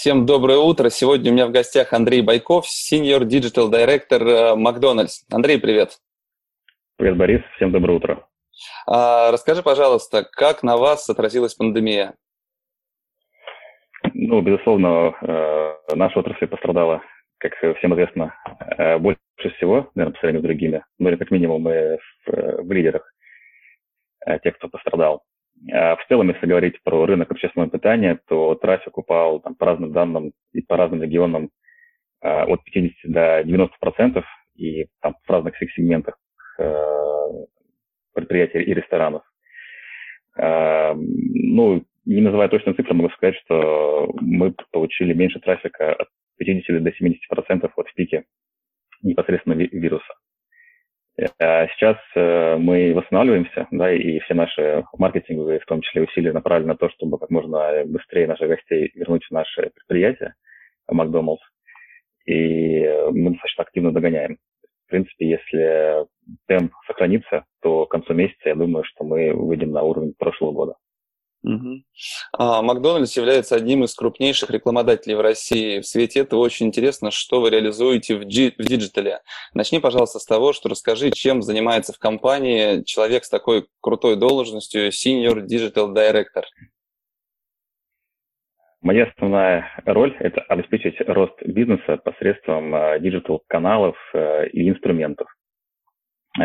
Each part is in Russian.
Всем доброе утро. Сегодня у меня в гостях Андрей Байков, Senior Digital Director Макдональдс. Андрей, привет. Привет, Борис. Всем доброе утро. А, расскажи, пожалуйста, как на вас отразилась пандемия? Ну, безусловно, э, наша отрасль пострадала, как всем известно, э, больше всего, наверное, по сравнению с другими. Ну, или как минимум мы в, э, в лидерах тех, кто пострадал. А в целом, если говорить про рынок общественного питания, то трафик упал там, по разным данным и по разным регионам а, от 50 до 90 процентов и там, в разных сегментах а, предприятий и ресторанов. Ну, не называя точную цифру, могу сказать, что мы получили меньше трафика от 50 до 70 процентов от пике непосредственно вируса. А сейчас э, мы восстанавливаемся, да, и все наши маркетинговые, в том числе усилия направлены на то, чтобы как можно быстрее наших гостей вернуть в наше предприятие Макдоналдс. И мы достаточно активно догоняем. В принципе, если темп сохранится, то к концу месяца я думаю, что мы выйдем на уровень прошлого года. А, Макдональдс является одним из крупнейших рекламодателей в России. В свете этого очень интересно, что вы реализуете в, джи- в диджитале. Начни, пожалуйста, с того, что расскажи, чем занимается в компании человек с такой крутой должностью Senior Digital Director. Моя основная роль – это обеспечить рост бизнеса посредством диджитал-каналов э, и инструментов.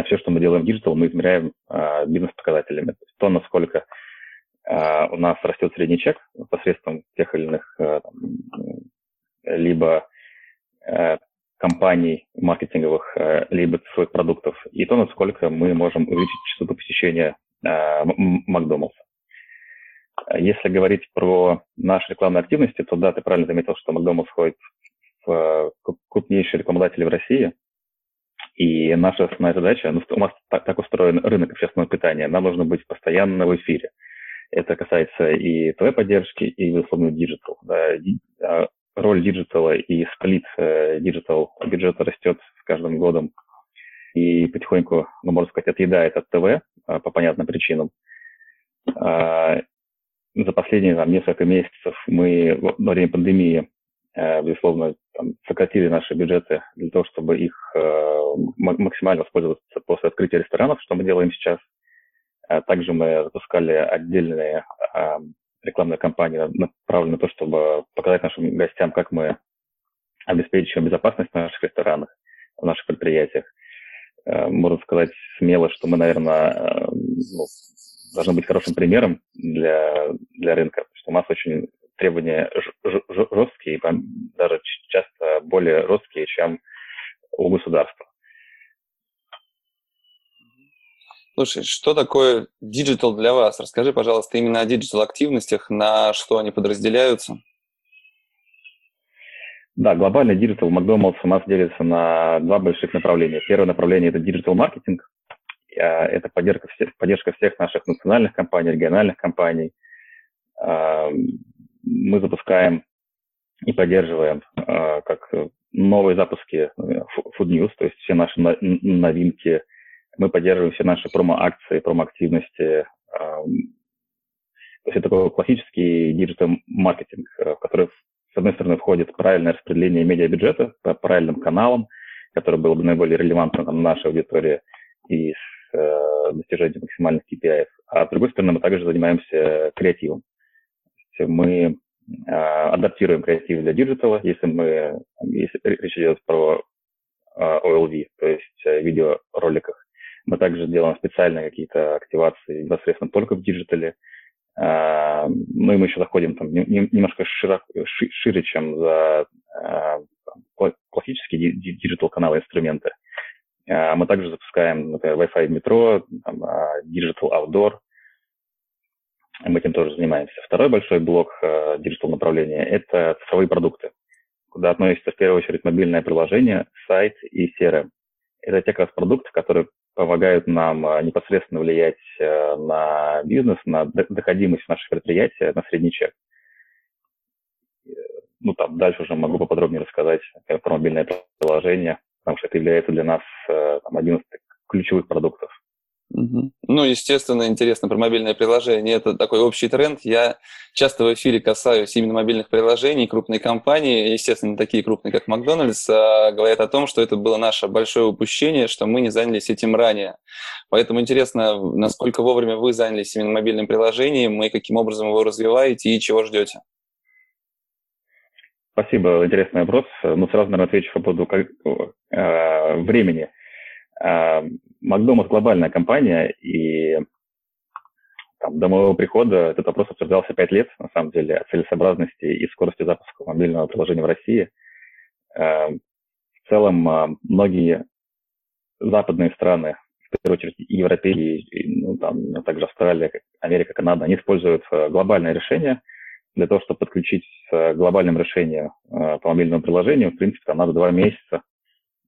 Все, что мы делаем в диджитал, мы измеряем бизнес-показателями. То, насколько у нас растет средний чек посредством тех или иных э, там, либо э, компаний маркетинговых, э, либо своих продуктов, и то, насколько мы можем увеличить частоту посещения Макдоналдса. Если говорить про наши рекламные активности, то да, ты правильно заметил, что Макдоналдс входит в крупнейшие рекламодатели в России. И наша основная задача, ну, у нас так, так устроен рынок общественного питания, нам нужно быть постоянно в эфире. Это касается и ТВ-поддержки, и, безусловно, диджитал. Да. А, роль диджитала и сплит э, диджитал бюджета растет с каждым годом и потихоньку, ну, можно сказать, отъедает от ТВ а, по понятным причинам. А, за последние там, несколько месяцев мы во время пандемии, э, безусловно, там, сократили наши бюджеты для того, чтобы их э, максимально использовать после открытия ресторанов, что мы делаем сейчас – также мы запускали отдельные а, рекламные кампании, направленные на то, чтобы показать нашим гостям, как мы обеспечиваем безопасность в наших ресторанах, в наших предприятиях. Э, можно сказать смело, что мы, наверное, э, ну, должны быть хорошим примером для, для рынка, потому что у нас очень требования жесткие, даже часто более жесткие, чем у государства. Слушай, что такое диджитал для вас? Расскажи, пожалуйста, именно о диджитал активностях, на что они подразделяются. Да, глобальный диджитал Макдоналдс у нас делится на два больших направления. Первое направление – это диджитал маркетинг. А, это поддержка всех, поддержка всех наших национальных компаний, региональных компаний. А, мы запускаем и поддерживаем а, как новые запуски э, Food News, то есть все наши новинки – мы поддерживаем все наши промо-акции, промо-активности. То есть это такой классический диджитал-маркетинг, э, в который, с одной стороны, входит правильное распределение медиабюджета по правильным каналам, которое было бы наиболее релевантно там, нашей аудитории и с э, достижением максимальных KPI. А с другой стороны, мы также занимаемся креативом. Мы э, адаптируем креатив для диджитала, если мы, если речь идет про э, OLV, то есть э, видеороликах, мы также делаем специальные какие-то активации непосредственно только в диджитале. А, ну и мы еще заходим там немножко широко, шире, чем за а, классические диджитал-каналы инструменты. А, мы также запускаем, например, Wi-Fi в метро, там, Digital Outdoor. Мы этим тоже занимаемся. Второй большой блок диджитал направления – это цифровые продукты, куда относится в первую очередь мобильное приложение, сайт и CRM. Это те как раз продукты, которые помогают нам непосредственно влиять на бизнес, на доходимость наших предприятий, на средний чек ну, там дальше уже могу поподробнее рассказать про мобильное приложение, потому что это является для нас э, там, один из ключевых продуктов. Угу. Ну, естественно, интересно про мобильное приложение. Это такой общий тренд. Я часто в эфире касаюсь именно мобильных приложений. Крупные компании, естественно, такие крупные, как Макдональдс, а, говорят о том, что это было наше большое упущение, что мы не занялись этим ранее. Поэтому интересно, насколько вовремя вы занялись именно мобильным приложением и каким образом его развиваете и чего ждете. Спасибо, интересный вопрос. Ну, сразу, наверное, отвечу по поводу как, э, времени. Э, Макдональдс глобальная компания, и там, до моего прихода этот вопрос обсуждался пять лет, на самом деле, о целесообразности и скорости запуска мобильного приложения в России. Э, в целом, э, многие западные страны, в первую очередь европейские, ну, там, а также Австралия, Америка, Канада, они используют глобальное решение – для того, чтобы подключить к глобальным решениям э, по мобильному приложению, в принципе, там надо два месяца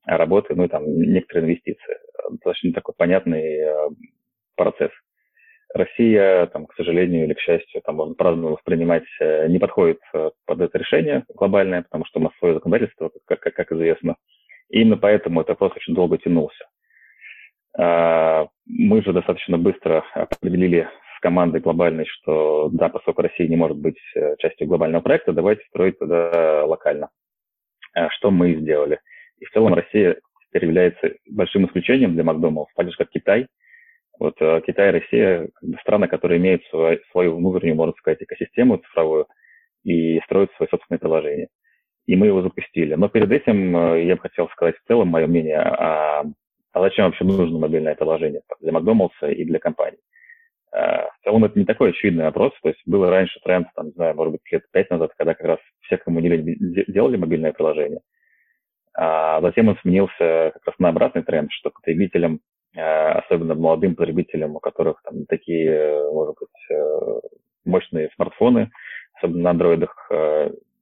работы, ну и там некоторые инвестиции. Достаточно такой понятный э, процесс. Россия, там, к сожалению или к счастью, там можно по-разному воспринимать, э, не подходит под это решение глобальное, потому что у нас свое законодательство, как, как, как известно. И именно поэтому это вопрос очень долго тянулся. Мы же достаточно быстро определили с командой глобальной, что да, поскольку Россия не может быть э, частью глобального проекта, давайте строить тогда локально. Э, что мы сделали. И в целом Россия теперь является большим исключением для Макдональдс, так же как Китай. Вот э, Китай и Россия как бы страны, которые имеют свою, свою внутреннюю, можно сказать, экосистему цифровую и строят свои собственные приложения. И мы его запустили. Но перед этим я бы хотел сказать в целом мое мнение, а, а зачем вообще нужно мобильное приложение для Макдональдса и для компаний. Э, в целом это не такой очевидный вопрос. То есть было раньше тренд, там, не знаю, может быть, лет пять назад, когда как раз все, кому не делали мобильное приложение. А затем он сменился как раз на обратный тренд, что потребителям, э, особенно молодым потребителям, у которых там такие, может быть, э, мощные смартфоны, особенно на андроидах,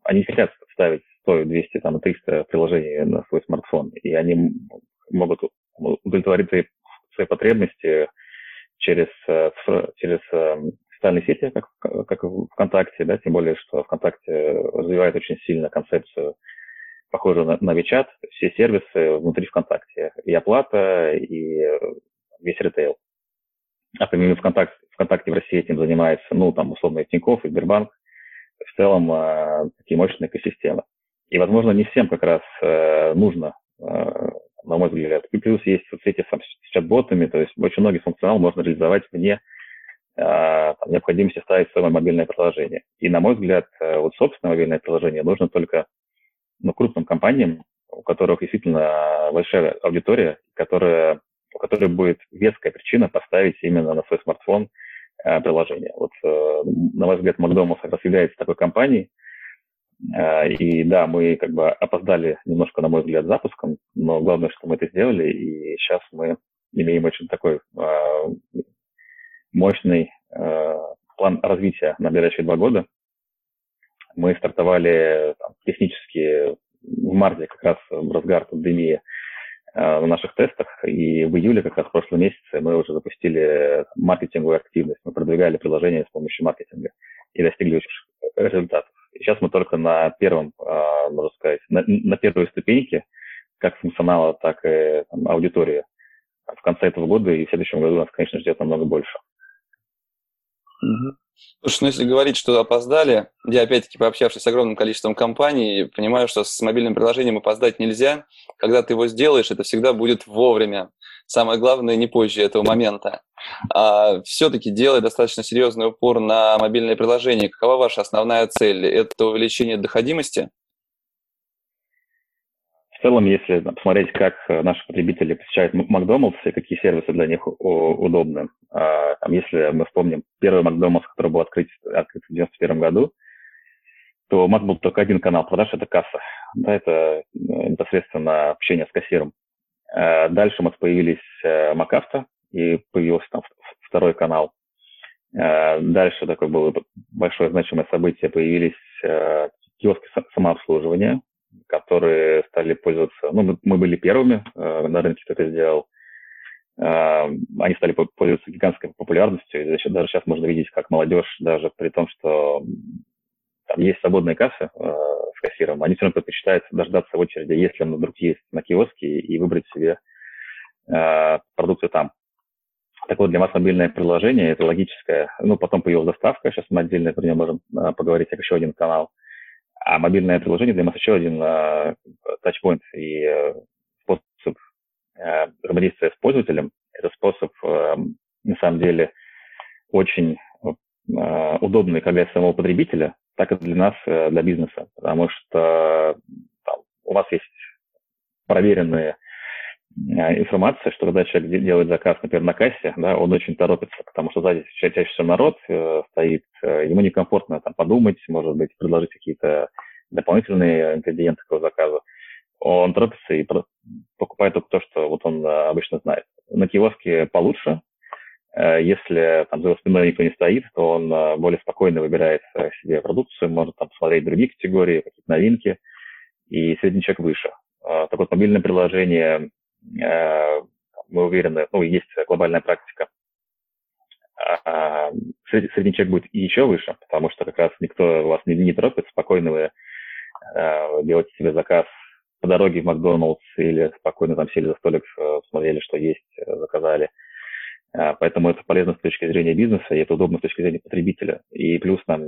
они хотят ставить 100, 200, там, 300 приложений на свой смартфон, и они могут удовлетворить свои, свои потребности через, э, через э, социальные сети, как, как ВКонтакте, да, тем более, что ВКонтакте развивает очень сильно концепцию, похожую на, на WeChat, все сервисы внутри ВКонтакте, и оплата, и э, весь ритейл. А помимо ВКонтакте, ВКонтакте в России этим занимается, ну, там, условно, и Тинькофф, и Сбербанк, в целом э, такие мощные экосистемы. И, возможно, не всем как раз э, нужно э, на мой взгляд. И плюс есть вот эти с чат-ботами, то есть очень многие функционал можно реализовать вне э, необходимости ставить свое мобильное приложение. И, на мой взгляд, э, вот собственное мобильное приложение нужно только ну, крупным компаниям, у которых действительно большая аудитория, которая, у которой будет веская причина поставить именно на свой смартфон э, приложение. Вот, э, на мой взгляд, Макдональдс как раз является такой компанией, а, и да, мы как бы опоздали немножко, на мой взгляд, запуском, но главное, что мы это сделали, и сейчас мы имеем очень такой э, мощный э, план развития на ближайшие два года. Мы стартовали там, технически в марте, как раз в разгар пандемии, э, в наших тестах, и в июле, как раз в прошлом месяце, мы уже запустили маркетинговую активность. Мы продвигали приложение с помощью маркетинга и достигли результатов. Сейчас мы только на первом, а, можно сказать, на, на первой ступеньке, как функционала, так и там, аудитории. В конце этого года и в следующем году нас, конечно, ждет намного больше. Угу. Слушай, ну если говорить, что опоздали, я опять-таки пообщавшись с огромным количеством компаний, понимаю, что с мобильным приложением опоздать нельзя. Когда ты его сделаешь, это всегда будет вовремя. Самое главное, не позже этого момента. А все-таки делая достаточно серьезный упор на мобильное приложение, какова ваша основная цель? Это увеличение доходимости? В целом, если посмотреть, как наши потребители посещают Макдональдс и какие сервисы для них удобны, а, там, если мы вспомним первый Макдональдс, который был открыт, открыт в 1991 году, то у нас был только один канал продаж – это касса. Да, это э, непосредственно общение с кассиром. Э, дальше у нас появились э, МакАвто, и появился там второй канал. Дальше такое было большое значимое событие, появились киоски самообслуживания, которые стали пользоваться, ну, мы, мы были первыми э, на рынке, кто это сделал, э, они стали пользоваться гигантской популярностью, и даже сейчас можно видеть, как молодежь, даже при том, что там есть свободные кассы э, с кассиром, они все равно предпочитают дождаться очереди, если он вдруг есть на киоске, и выбрать себе э, продукцию там. Так вот, для вас мобильное приложение – это логическое. Ну, потом появилась доставка, сейчас мы отдельно про нее можем э, поговорить, как еще один канал – а мобильное приложение для нас еще один uh, touchpoint и uh, способ uh, взаимодействия с пользователем. Это способ, uh, на самом деле, очень удобный как для самого потребителя, так и для нас, для бизнеса. Потому что там, у вас есть проверенные Э, информация, что когда человек делает заказ, например, на кассе, да, он очень торопится, потому что сзади чаще всего народ э, стоит, э, ему некомфортно там подумать, может быть, предложить какие-то дополнительные ингредиенты к его заказу. Он торопится и покупает только то, что вот он э, обычно знает. На киоске получше. Э, если там за его спиной никто не стоит, то он э, более спокойно выбирает себе продукцию, может там посмотреть другие категории, какие-то новинки, и средний чек выше. Так вот, мобильное приложение Э, мы уверены, ну, есть глобальная практика, а, средний чек будет еще выше, потому что как раз никто вас не, не торопит, спокойно вы э, делаете себе заказ по дороге в Макдоналдс или спокойно там сели за столик, э, посмотрели, что есть, заказали. Поэтому это полезно с точки зрения бизнеса, и это удобно с точки зрения потребителя. И плюс нам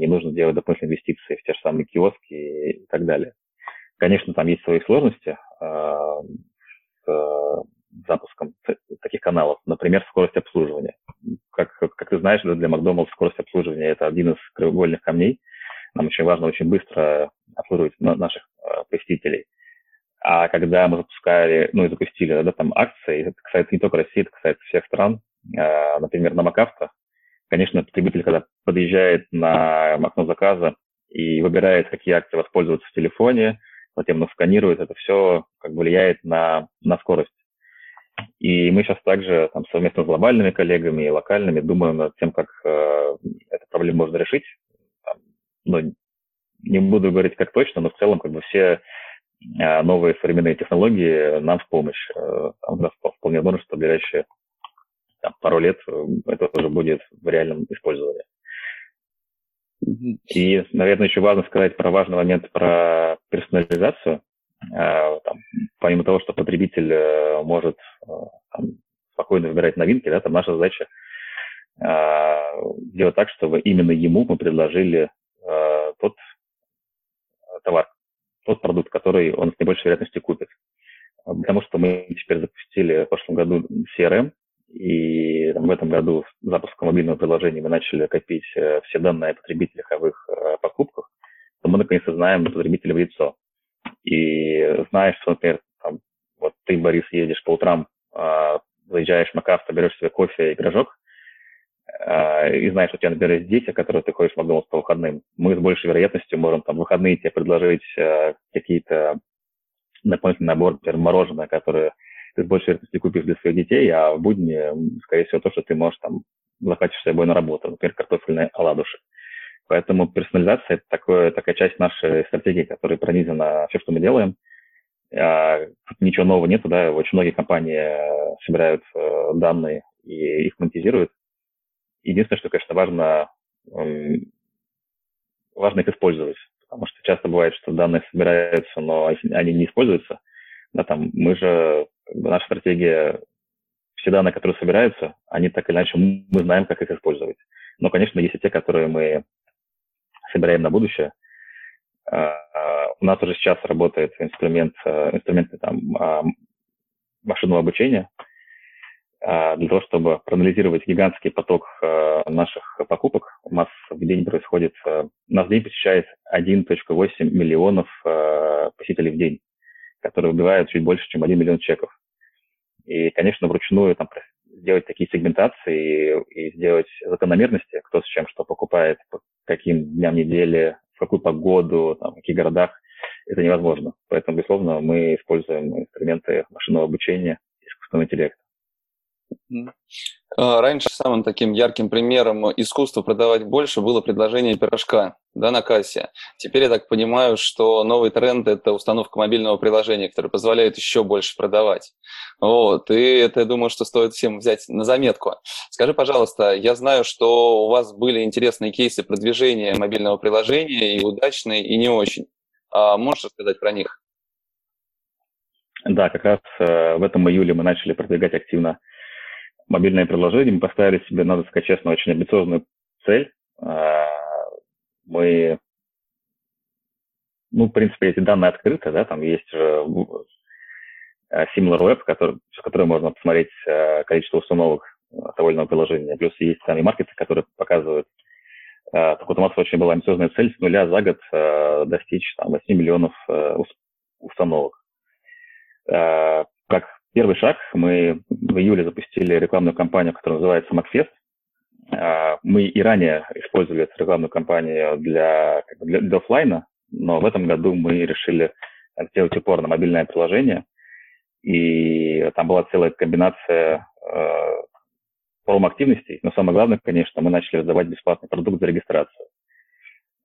не нужно делать дополнительные инвестиции в те же самые киоски и так далее. Конечно, там есть свои сложности, Э, запуском таких каналов. Например, скорость обслуживания. Как, как ты знаешь, для Макдональдс скорость обслуживания – это один из краеугольных камней. Нам очень важно очень быстро обслуживать наших э, посетителей. А когда мы запускали, ну и запустили да, там акции, это касается не только России, это касается всех стран, э, например, на Макавто, конечно, потребитель, когда подъезжает на окно заказа и выбирает, какие акции воспользоваться в телефоне, затем оно сканирует, это все как бы влияет на, на скорость. И мы сейчас также там, совместно с глобальными коллегами и локальными думаем над тем, как э, эту проблему можно решить. Там, ну, не буду говорить как точно, но в целом как бы все э, новые современные технологии нам в помощь. Э, там, нас вполне возможно, что в ближайшие там, пару лет э, это уже будет в реальном использовании. И, наверное, еще важно сказать про важный момент про персонализацию. А, там, помимо того, что потребитель э, может э, там, спокойно выбирать новинки, да, там наша задача а, сделать так, чтобы именно ему мы предложили а, тот товар, тот продукт, который он с наибольшей вероятностью купит. Потому что мы теперь запустили в прошлом году CRM, и там, в этом году с запуском мобильного приложения мы начали копить э, все данные о потребителях, об их э, покупках, то мы наконец-то знаем потребителя в лицо. И знаешь, что, например, там, вот ты, Борис, едешь по утрам, э, заезжаешь в Макафто, берешь себе кофе и пирожок, э, и знаешь, что у тебя, например, есть дети, которые ты ходишь в Макдональдс по выходным, мы с большей вероятностью можем там в выходные тебе предложить э, какие-то дополнительный набор, например, мороженое, которое ты с большей вероятностью купишь для своих детей, а в будни, скорее всего, то, что ты можешь там захватишь с собой на работу, например, картофельные оладуши. Поэтому персонализация – это такое, такая часть нашей стратегии, которая пронизана все, что мы делаем. А, ничего нового нету, да, очень многие компании собирают э, данные и их монетизируют. Единственное, что, конечно, важно, важно их использовать, потому что часто бывает, что данные собираются, но они не используются. Да, там, мы же как бы наша стратегия, все данные, которые собираются, они так или иначе, мы знаем, как их использовать. Но, конечно, есть и те, которые мы собираем на будущее. А, а, у нас уже сейчас работает инструмент, а, инструменты там, машинного обучения для того, чтобы проанализировать гигантский поток наших покупок. У нас в день происходит, у нас в день посещает 1.8 миллионов посетителей в день которые убивают чуть больше, чем 1 миллион чеков. И, конечно, вручную там, сделать такие сегментации и, и сделать закономерности, кто с чем что покупает, по каким дням недели, в какую погоду, там, в каких городах, это невозможно. Поэтому, безусловно, мы используем инструменты машинного обучения, искусственного интеллекта. А, раньше самым таким ярким примером искусства продавать больше было предложение пирожка да, на кассе. Теперь я так понимаю, что новый тренд – это установка мобильного приложения, которое позволяет еще больше продавать. Вот, и это, я думаю, что стоит всем взять на заметку. Скажи, пожалуйста, я знаю, что у вас были интересные кейсы продвижения мобильного приложения, и удачные, и не очень. А можешь рассказать про них? Да, как раз э, в этом июле мы начали продвигать активно мобильное приложение. Мы поставили себе, надо сказать честно, очень амбициозную цель. Э, мы, ну, в принципе, эти данные открыты, да, там есть же э, SimilarWeb, который, с которым можно посмотреть количество установок того или приложения. Плюс есть сами маркеты, которые показывают так вот у нас очень была амбициозная цель с нуля за год достичь там, 8 миллионов установок. Э, как первый шаг мы в июле запустили рекламную кампанию, которая называется Макфест. Э, мы и ранее использовали рекламную кампанию для, для, для офлайна, но в этом году мы решили сделать упор на мобильное приложение. И там была целая комбинация э, промо-активностей, но самое главное, конечно, мы начали раздавать бесплатный продукт за регистрацию.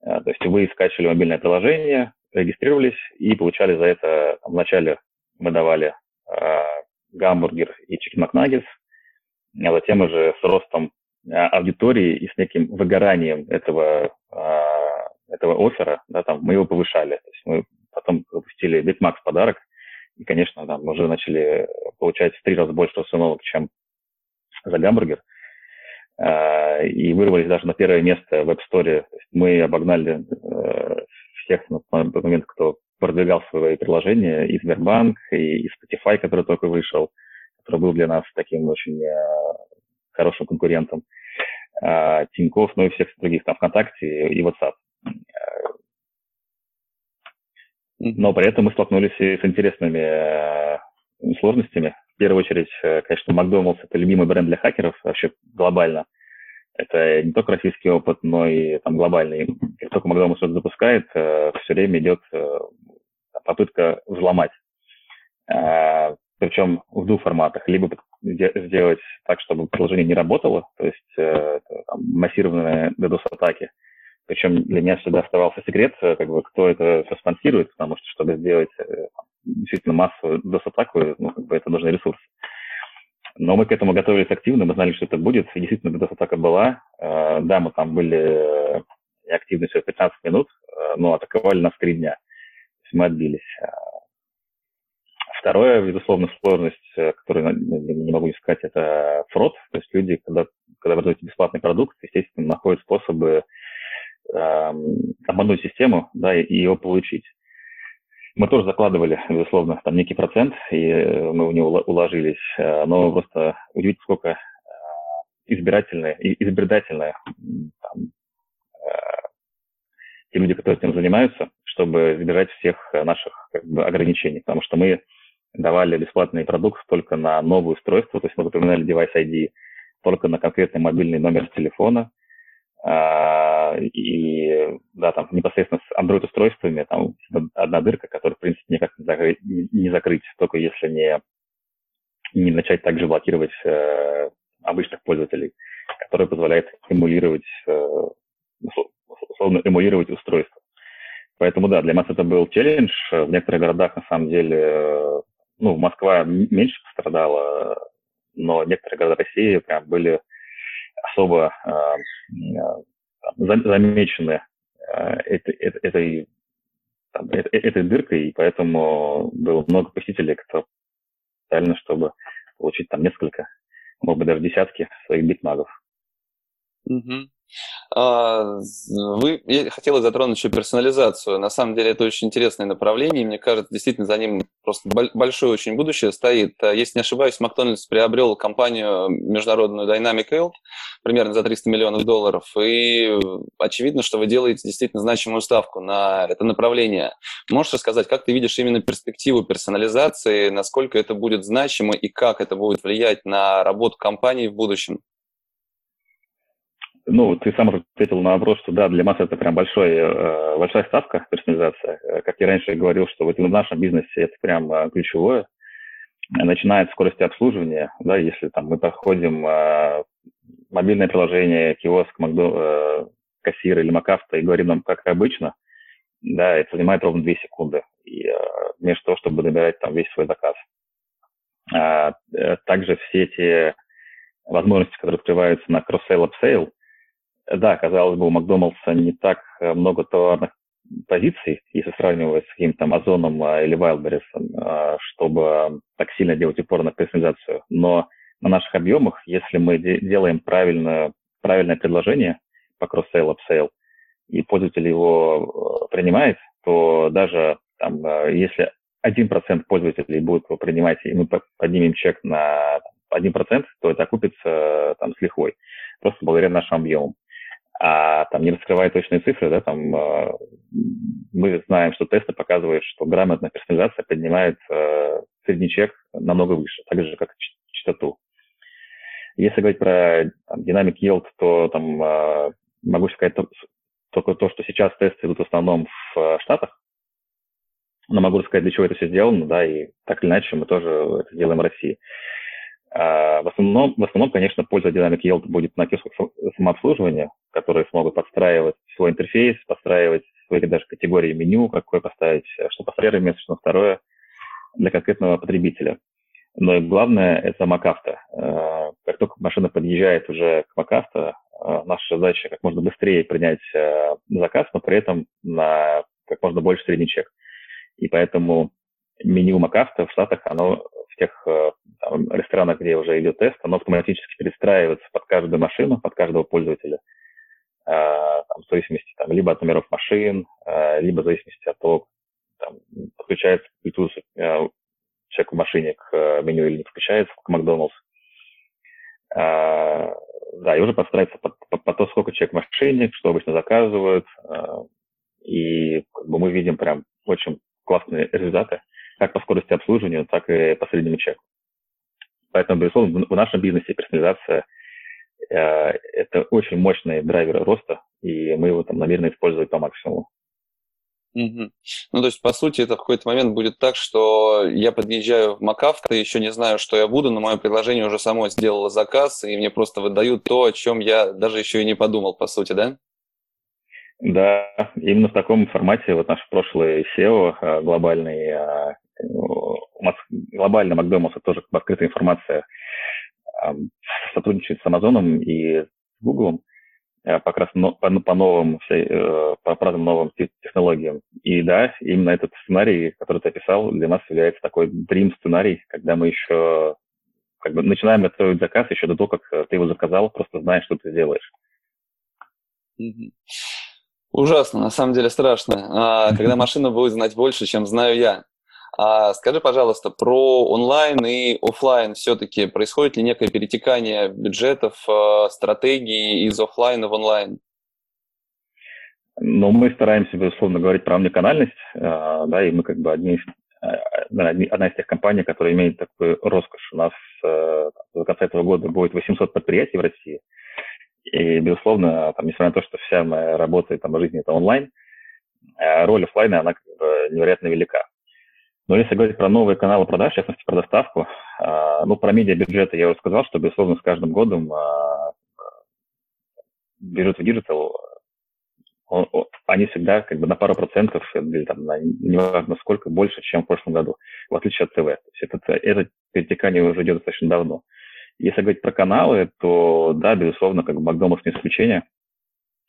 Э, то есть вы скачивали мобильное приложение, регистрировались и получали за это там, в начале мы давали э, гамбургер и чикен макнаггетс, а затем уже с ростом аудитории и с неким выгоранием этого, э, этого оффера, да, там, мы его повышали. То есть мы потом выпустили Big подарок, и, конечно, там, уже начали получать в три раза больше установок, чем за гамбургер. Uh, и вырвались даже на первое место в App Store. То есть мы обогнали uh, всех на тот момент, кто продвигал свои приложения, и Сбербанк, и, и Spotify, который только вышел, который был для нас таким очень э, хорошим конкурентом, э, Тинькофф, ну и всех других, там, ВКонтакте и WhatsApp. Но при этом мы столкнулись и с интересными э, сложностями. В первую очередь, э, конечно, Макдональдс – это любимый бренд для хакеров вообще глобально – это не только российский опыт, но и там глобальный. Как только Макдональдс что-то запускает, э, все время идет попытка взломать. Э, Причем в двух форматах. Либо сделать так, чтобы приложение не работало, то есть там, массированные DDoS-атаки. Причем для меня всегда оставался секрет, как бы, кто это все спонсирует, потому что, чтобы сделать действительно массовую DDoS-атаку, ну, как бы это нужны ресурсы. Но мы к этому готовились активно, мы знали, что это будет. И действительно, DDoS-атака была. Э, да, мы там были э, активны всего 15 минут, э, но атаковали нас 3 дня. То есть мы отбились. Второе, безусловно, сложность, которую не могу не сказать, это фрод. То есть люди, когда, когда продаете бесплатный продукт, естественно, находят способы э, обмануть систему да, и его получить. Мы тоже закладывали, безусловно, там некий процент, и э, мы в него уложились, э, но просто удивительно, сколько э, избирательные, избирательные там, те люди, которые этим занимаются, чтобы избежать всех наших как бы, ограничений, потому что мы давали бесплатный продукт только на новое устройство, то есть мы запоминали device ID только на конкретный мобильный номер телефона, а, и да, там непосредственно с Android-устройствами там одна дырка, которую, в принципе, никак не закрыть, не закрыть только если не, не начать также блокировать э, обычных пользователей, которые позволяет эмулировать, э, условно, эмулировать устройство. Поэтому, да, для нас это был челлендж. В некоторых городах, на самом деле, э, ну, Москва меньше пострадала, но некоторые города России прям были особо а, замечены а, этой, этой, этой дыркой, и поэтому было много посетителей, кто специально, чтобы получить там несколько, может быть, даже десятки своих битмагов. Угу. А, вы, я хотела затронуть еще персонализацию. На самом деле это очень интересное направление, и мне кажется, действительно за ним просто большое очень будущее стоит. А, если не ошибаюсь, Макдональдс приобрел компанию международную Dynamic Health примерно за 300 миллионов долларов, и очевидно, что вы делаете действительно значимую ставку на это направление. Можешь рассказать, как ты видишь именно перспективу персонализации, насколько это будет значимо и как это будет влиять на работу компании в будущем? Ну, ты сам уже ответил на вопрос, что да, для масс это прям большой, э, большая ставка, персонализация. Э, как я раньше говорил, что вот в нашем бизнесе это прям э, ключевое. начиная от скорости обслуживания, да, если там мы проходим мобильное приложение, киоск, Макдо, кассир или Макафта и говорим нам, как обычно, да, это занимает ровно 2 секунды, и, вместо того, чтобы набирать там весь свой заказ. А, также все эти возможности, которые открываются на cross-sale, upsale, да, казалось бы, у Макдоналдса не так э, много товарных позиций, если сравнивать с каким-то Амазоном а, или Wildberries, а, чтобы так сильно делать упор на персонализацию. Но на наших объемах, если мы делаем правильно, правильное предложение по cross-sale, upsale, и пользователь его э, принимает, то даже там, э, если 1% пользователей будет его принимать, и мы поднимем чек на 1%, то это окупится там, с лихвой, просто благодаря нашим объемам а там не раскрывая точные цифры, да, там э, мы знаем, что тесты показывают, что грамотная персонализация поднимает э, средний чек намного выше, так же, как частоту. Если говорить про там, Dynamic Yield, то там э, могу сказать то, только то, что сейчас тесты идут в основном в э, Штатах, но могу рассказать, для чего это все сделано, да, и так или иначе мы тоже это делаем в России. А, в основном, в основном, конечно, польза Dynamic Yield будет на киосках самообслуживания, которые смогут подстраивать свой интерфейс, подстраивать свои даже категории меню, какое поставить, что по первое место, что второе, для конкретного потребителя. Но и главное – это МакАвто. А, как только машина подъезжает уже к МакАвто, а, наша задача как можно быстрее принять заказ, но при этом на как можно больше средний чек. И поэтому меню МакАвто в Штатах, оно тех там, ресторанах, где уже идет тест, оно автоматически перестраивается под каждую машину, под каждого пользователя, э, там, в зависимости там, либо от номеров машин, э, либо в зависимости от того, там, подключается Bluetooth э, человек в машине к э, меню или не подключается, к Макдоналдс. Э, да, и уже подстраивается под, под, под то, сколько человек в машине, что обычно заказывают. Э, и как бы, мы видим прям очень классные результаты, как по скорости обслуживания, так и по среднему чеку. Поэтому, безусловно, в нашем бизнесе персонализация э, – это очень мощный драйвер роста, и мы его там намерены использовать по максимуму. Угу. Ну, то есть, по сути, это в какой-то момент будет так, что я подъезжаю в Макафто, еще не знаю, что я буду, но мое приложение уже само сделало заказ, и мне просто выдают то, о чем я даже еще и не подумал, по сути, да? Да, именно в таком формате вот наш прошлый SEO э, глобальный э, у нас глобально Макдональдс тоже как бы открытая информация сотрудничает с Амазоном и с Гуглом э, как раз по, по новым, э, по разным новым технологиям. И да, именно этот сценарий, который ты описал, для нас является такой dream сценарий, когда мы еще как бы начинаем готовить заказ еще до того, как ты его заказал, просто знаешь, что ты делаешь. Ужасно, на самом деле страшно. А, когда машина будет знать больше, чем знаю я. А скажи, пожалуйста, про онлайн и офлайн все-таки происходит ли некое перетекание бюджетов, э, стратегии из офлайна в онлайн? Ну, мы стараемся, безусловно, говорить про омниканальность, э, да, и мы как бы одни, э, одна из тех компаний, которая имеет такую роскошь. У нас до конца этого года будет 800 предприятий в России, и, безусловно, там, несмотря на то, что вся моя работа и там, жизнь – это онлайн, роль офлайна, она как бы невероятно велика. Но если говорить про новые каналы продаж, в частности, про доставку, а, ну, про медиабюджеты я уже сказал, что, безусловно, с каждым годом а, бюджет в диджитал, они всегда как бы на пару процентов, или там, на, неважно сколько, больше, чем в прошлом году, в отличие от ТВ. То есть это, это перетекание уже идет достаточно давно. Если говорить про каналы, то да, безусловно, как бы Макдональдс не исключение.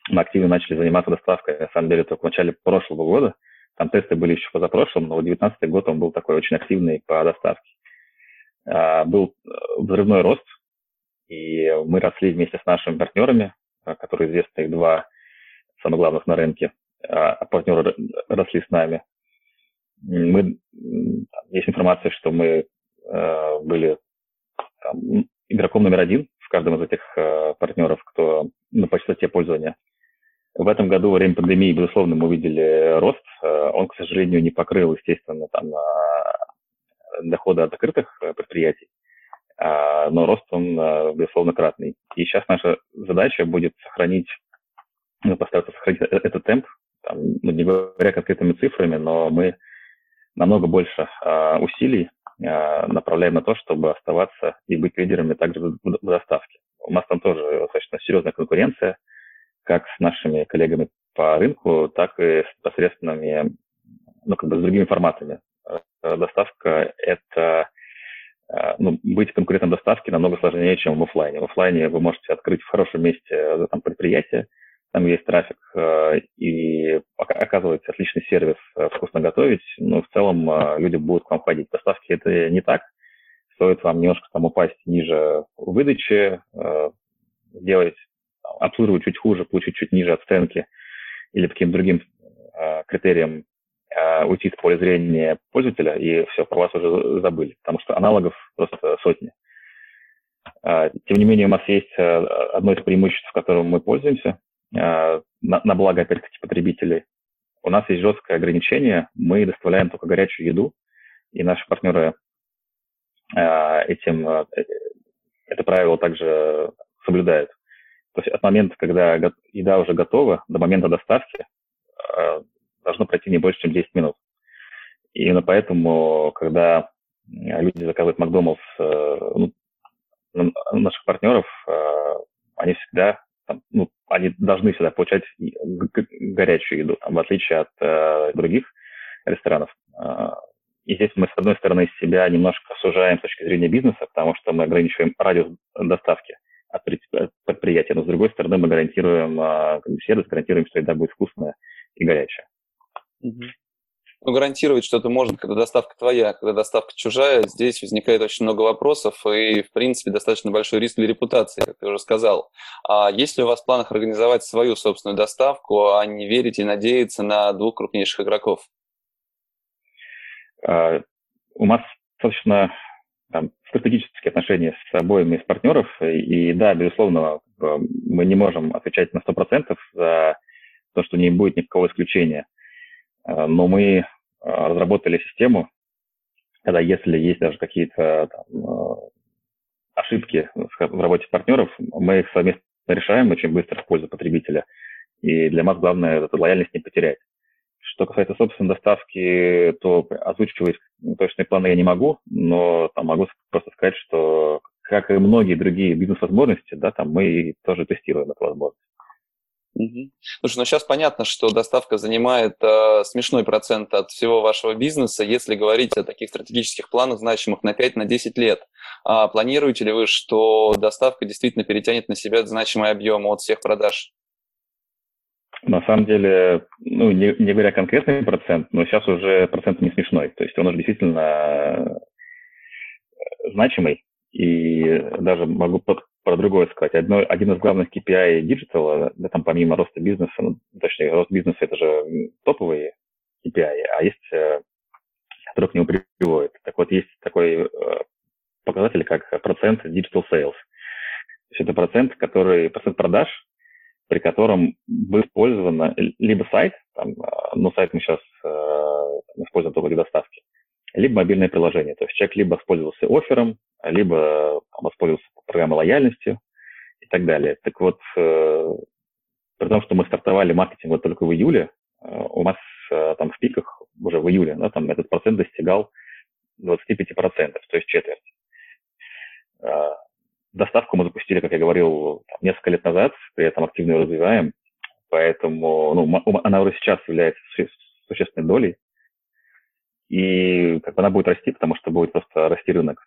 Мы активно начали заниматься доставкой, на самом деле, только в начале прошлого года – там тесты были еще позапрошлым, но 2019 год он был такой очень активный по доставке. А, был э, взрывной рост, и мы росли вместе с нашими партнерами, а, которые известны, их два самых главных на рынке, а, а партнеры росли с нами. Мы, есть информация, что мы э, были там, игроком номер один в каждом из этих э, партнеров, кто ну, по частоте пользования. В этом году во время пандемии, безусловно, мы увидели рост. Э, он, к сожалению, не покрыл, естественно, там, доходы от закрытых э, предприятий, а, но рост он, э, безусловно, кратный. И сейчас наша задача будет сохранить, ну, постараться сохранить этот темп, там, ну, не говоря конкретными цифрами, но мы намного больше а, усилий направляем на то, чтобы оставаться и быть лидерами также в доставке. У нас там тоже достаточно серьезная конкуренция, как с нашими коллегами по рынку, так и с посредственными, ну, как бы с другими форматами. Доставка – это ну, быть в конкурентном доставке намного сложнее, чем в офлайне. В офлайне вы можете открыть в хорошем месте там, предприятие, там есть трафик э, и оказывается отличный сервис э, вкусно готовить, но в целом э, люди будут к вам ходить. Доставки это не так. Стоит вам немножко там упасть ниже выдачи, сделать, обслуживать чуть хуже, получить чуть ниже оценки или по каким-то другим критериям уйти с поля зрения пользователя, и все, про вас уже забыли, потому что аналогов просто сотни. Тем не менее, у нас есть одно из преимуществ, которым мы пользуемся, Э, на, на благо, опять-таки, потребителей. У нас есть жесткое ограничение, мы доставляем только горячую еду, и наши партнеры э, этим, э, это правило также соблюдают. То есть от момента, когда еда уже готова, до момента доставки должно пройти не больше, чем 10 минут. И именно поэтому, когда люди заказывают Макдоналдс, ну, наших партнеров, они всегда ну, они должны всегда получать горячую еду, в отличие от э, других ресторанов. И здесь мы, с одной стороны, себя немножко сужаем с точки зрения бизнеса, потому что мы ограничиваем радиус доставки от предприятия, но с другой стороны мы гарантируем э, сервис, гарантируем, что еда будет вкусная и горячая. Mm-hmm. Ну, гарантировать что-то можно, когда доставка твоя, когда доставка чужая, здесь возникает очень много вопросов и, в принципе, достаточно большой риск для репутации, как ты уже сказал. А есть ли у вас в планах организовать свою собственную доставку, а не верить и надеяться на двух крупнейших игроков? А, у нас достаточно там, стратегические отношения с обоими из партнеров, и да, безусловно, мы не можем отвечать на 100% за то, что не будет никакого исключения – Э, но мы э, разработали систему, когда если есть даже какие-то э, ошибки в работе партнеров, мы их совместно решаем очень быстро в пользу потребителя. И для нас главное эту лояльность не потерять. Что касается собственной доставки, то озвучивать точные планы я не могу, но там могу просто сказать, что как и многие другие бизнес-возможности, да, там мы тоже тестируем эту возможность. Угу. Слушай, ну сейчас понятно, что доставка занимает э, смешной процент от всего вашего бизнеса, если говорить о таких стратегических планах, значимых на 5-10 на лет. А планируете ли вы, что доставка действительно перетянет на себя значимый объем от всех продаж? На самом деле, ну, не, не говоря конкретный процент, но сейчас уже процент не смешной. То есть он уже действительно э, значимый. И даже могу под, про другое сказать. Одно, один из главных KPI Digital, да, там помимо роста бизнеса, ну, точнее, рост бизнеса это же топовые KPI, а есть, э, которые к нему приводят. Так вот, есть такой э, показатель, как процент Digital Sales. То есть это процент, который, процент продаж, при котором был использован либо сайт, там, э, ну, сайт мы сейчас э, используем только для доставки, либо мобильное приложение. То есть человек либо воспользовался оффером, либо воспользовался программой лояльности и так далее. Так вот, э, при том, что мы стартовали маркетинг вот только в июле, э, у нас э, там в пиках уже в июле, да, там этот процент достигал 25%, то есть четверть. Доставку мы запустили, как я говорил, несколько лет назад, при этом активно ее развиваем, поэтому ну, она уже сейчас является существенной долей, и как бы она будет расти, потому что будет просто расти рынок.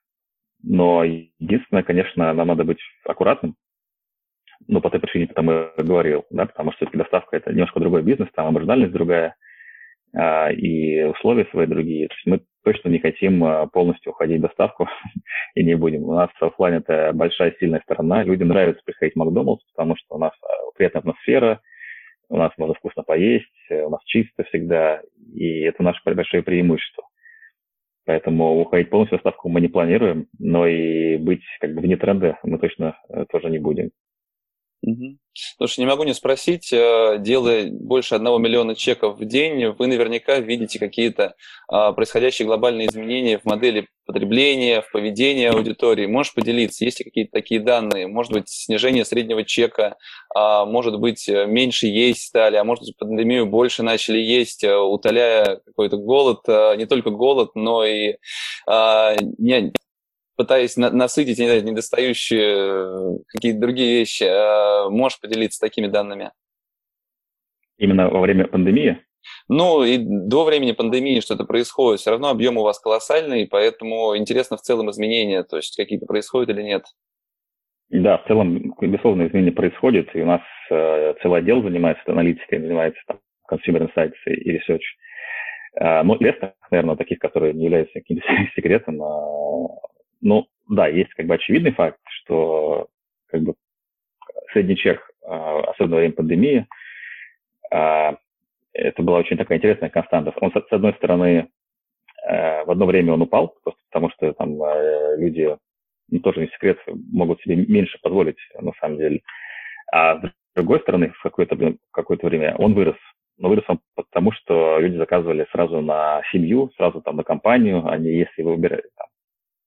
Но единственное, конечно, нам надо быть аккуратным, ну, по той причине, потому я говорил, да, потому что доставка – это немножко другой бизнес, там маржинальность другая, и условия свои другие. То есть мы точно не хотим а, полностью уходить в доставку и не будем. У нас офлайн это большая сильная сторона. Людям нравится приходить в Макдоналдс, потому что у нас а, приятная атмосфера, у нас можно вкусно поесть, у нас чисто всегда, и это наше большое преимущество. Поэтому уходить полностью в ставку мы не планируем, но и быть как бы вне тренда мы точно э, тоже не будем. Угу. Слушай, не могу не спросить, э, делая больше одного миллиона чеков в день, вы наверняка видите какие-то а, происходящие глобальные изменения в модели потребления, в поведении аудитории. Можешь поделиться, есть ли какие-то такие данные? Может быть, снижение среднего чека, а, может быть, меньше есть стали, а может быть, пандемию больше начали есть, э, утоляя какой-то голод, э, не только голод, но и а, пытаясь на насытить не знаю, недостающие э, какие-то другие вещи. Э, можешь поделиться такими данными? Именно во время пандемии? Ну, и до времени пандемии что-то происходит. Все равно объем у вас колоссальный, поэтому интересно в целом изменения, то есть какие-то происходят или нет? Да, в целом, безусловно, изменения происходят, и у нас э, целый отдел занимается аналитикой, занимается там consumer insights и research. Э, ну, известно, наверное, таких, которые не являются каким-то секретом, а ну, да, есть как бы очевидный факт, что как бы средний чек, а, особенно во время пандемии, а, это была очень такая интересная константа. Он, с одной стороны, э, в одно время он упал, просто потому что там люди, ну, тоже не секрет, могут себе меньше позволить, на самом деле. А с другой стороны, в какое-то, какое время он вырос. Но вырос он потому, что люди заказывали сразу на семью, сразу там на компанию, они, если вы выбираете, там,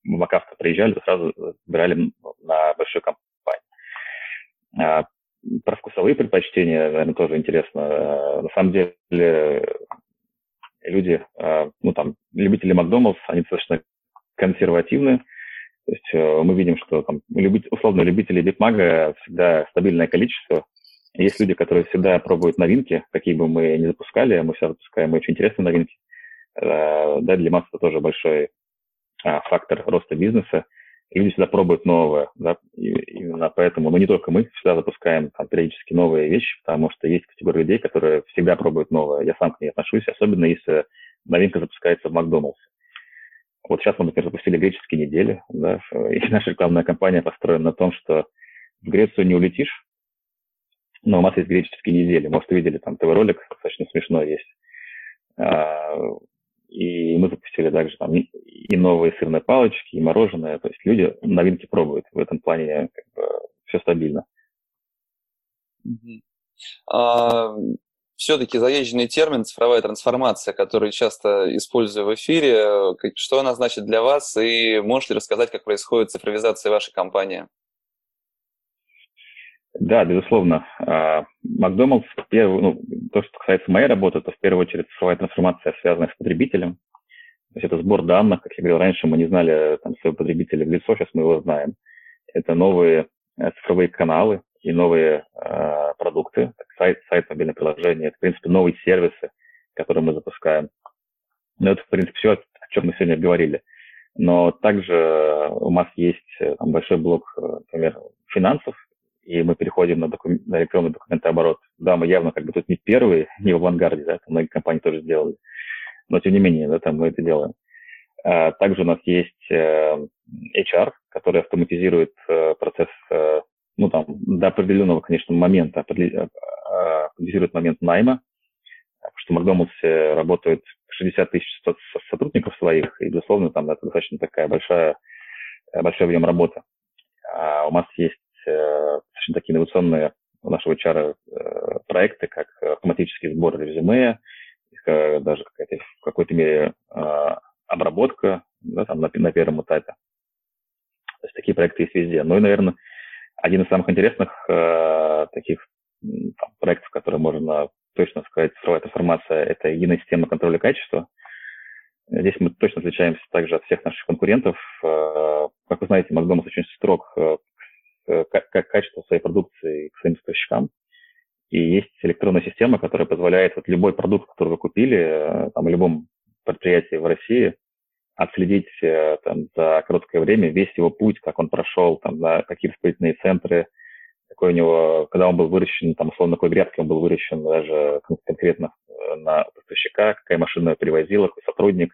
в Макавто приезжали, сразу брали на большую компанию. А, про вкусовые предпочтения, наверное, тоже интересно. А, на самом деле люди, а, ну там, любители Макдоналдс, они достаточно консервативны. То есть э, мы видим, что там, любить, условно, любители Биг Мага всегда стабильное количество. Есть люди, которые всегда пробуют новинки, какие бы мы ни запускали, мы всегда запускаем очень интересные новинки. Да, для масс это тоже большой а, фактор роста бизнеса. Люди всегда пробуют новое, да, и именно поэтому, ну не только мы, всегда запускаем там периодически новые вещи, потому что есть категория людей, которые всегда пробуют новое. Я сам к ней отношусь, особенно если новинка запускается в Макдоналдсе. Вот сейчас мы, например, запустили греческие недели, да, и наша рекламная кампания построена на том, что в Грецию не улетишь, но у нас есть греческие недели. Может, видели там ТВ-ролик, достаточно смешной есть. А, и мы запустили также там и новые сырные палочки, и мороженое. То есть люди новинки пробуют. В этом плане как бы, все стабильно. А, все-таки заезженный термин цифровая трансформация, который часто использую в эфире. Что она значит для вас? И можете рассказать, как происходит цифровизация вашей компании? Да, безусловно. А, Макдоналдс, ну, то, что касается моей работы, то в первую очередь цифровая трансформация связана с потребителем. То есть это сбор данных, как я говорил раньше, мы не знали там, своего потребителя в лицо, сейчас мы его знаем. Это новые э, цифровые каналы и новые э, продукты, сайт, сайт, мобильное приложение, это, в принципе, новые сервисы, которые мы запускаем. Ну, это, в принципе, все, о чем мы сегодня говорили. Но также у нас есть э, там, большой блок, э, например, финансов, и мы переходим на, докум... на электронный документооборот. Да, мы явно как бы тут не первые, не в авангарде, да, это многие компании тоже сделали, но тем не менее, да, там мы это делаем. А, также у нас есть э, HR, который автоматизирует э, процесс, э, ну там, до определенного, конечно, момента, автоматизирует момент найма, потому что в Макдональдсе работают 60 тысяч сотрудников своих, и, безусловно, там это достаточно такая большая, большой объем работы. А у нас есть достаточно такие инновационные у нашего HR э, проекты, как автоматический сбор резюме, э, даже какая-то, в какой-то мере э, обработка да, там, на, на первом этапе. То есть такие проекты есть везде. Ну и, наверное, один из самых интересных э, таких там, проектов, которые можно точно сказать, цифровая трансформация, это единая система контроля качества. Здесь мы точно отличаемся также от всех наших конкурентов. Как вы знаете, Макдональдс очень строг Э, как качество своей продукции к своим поставщикам. И есть электронная система, которая позволяет вот любой продукт, который вы купили, э, там, в любом предприятии в России, отследить э, там, за короткое время весь его путь, как он прошел, там, на какие распределительные центры, какой у него, когда он был выращен, там, условно, какой грядке он был выращен, даже конкретно на поставщика, какая машина перевозила, какой сотрудник.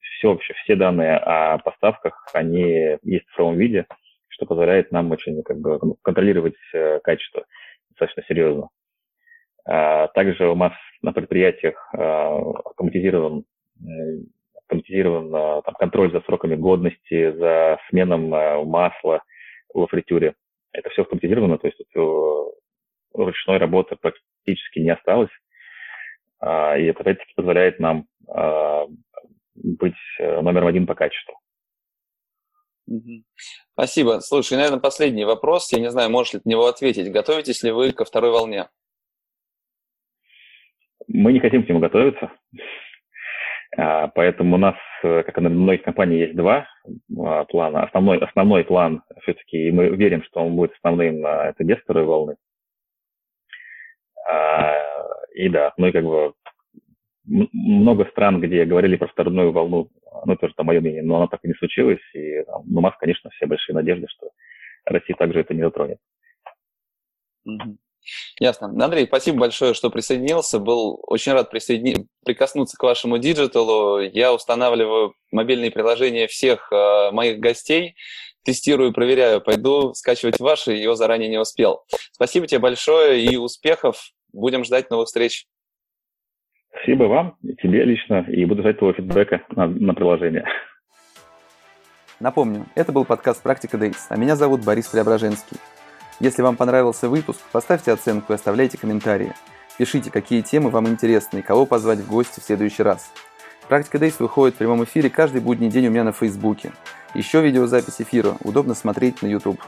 Все вообще, все данные о поставках, они есть в цифровом виде – что позволяет нам очень как бы, контролировать э, качество достаточно серьезно. А, также у нас на предприятиях а, автоматизирован, э, автоматизирован а, там, контроль за сроками годности, за сменом масла во фритюре. Это все автоматизировано, то есть ручной работы практически не осталось. И это, опять-таки, позволяет нам быть э, номером один по качеству. Спасибо. Слушай, наверное, последний вопрос. Я не знаю, можешь ли на него ответить. Готовитесь ли вы ко второй волне? Мы не хотим к нему готовиться. А, поэтому у нас, э, как и на многих компаниях, есть два а, плана. Основной, основной план все-таки, и мы верим, что он будет основным, а, это без второй волны. И да, ну и как бы много стран, где говорили про вторую волну, ну, тоже мое мнение, но она так и не случилась. И ну, нас, конечно, все большие надежды, что Россия также это не затронет. Ясно. Андрей, спасибо большое, что присоединился. Был очень рад присоедини... прикоснуться к вашему диджиталу. Я устанавливаю мобильные приложения всех э, моих гостей, тестирую, проверяю. Пойду скачивать ваши, его заранее не успел. Спасибо тебе большое и успехов. Будем ждать новых встреч. Спасибо вам, и тебе лично, и буду ждать твоего фидбэка на, на приложение. Напомню, это был подкаст «Практика Дейс», а меня зовут Борис Преображенский. Если вам понравился выпуск, поставьте оценку и оставляйте комментарии. Пишите, какие темы вам интересны и кого позвать в гости в следующий раз. Практика Дейс выходит в прямом эфире каждый будний день у меня на Фейсбуке. Еще видеозапись эфира удобно смотреть на YouTube.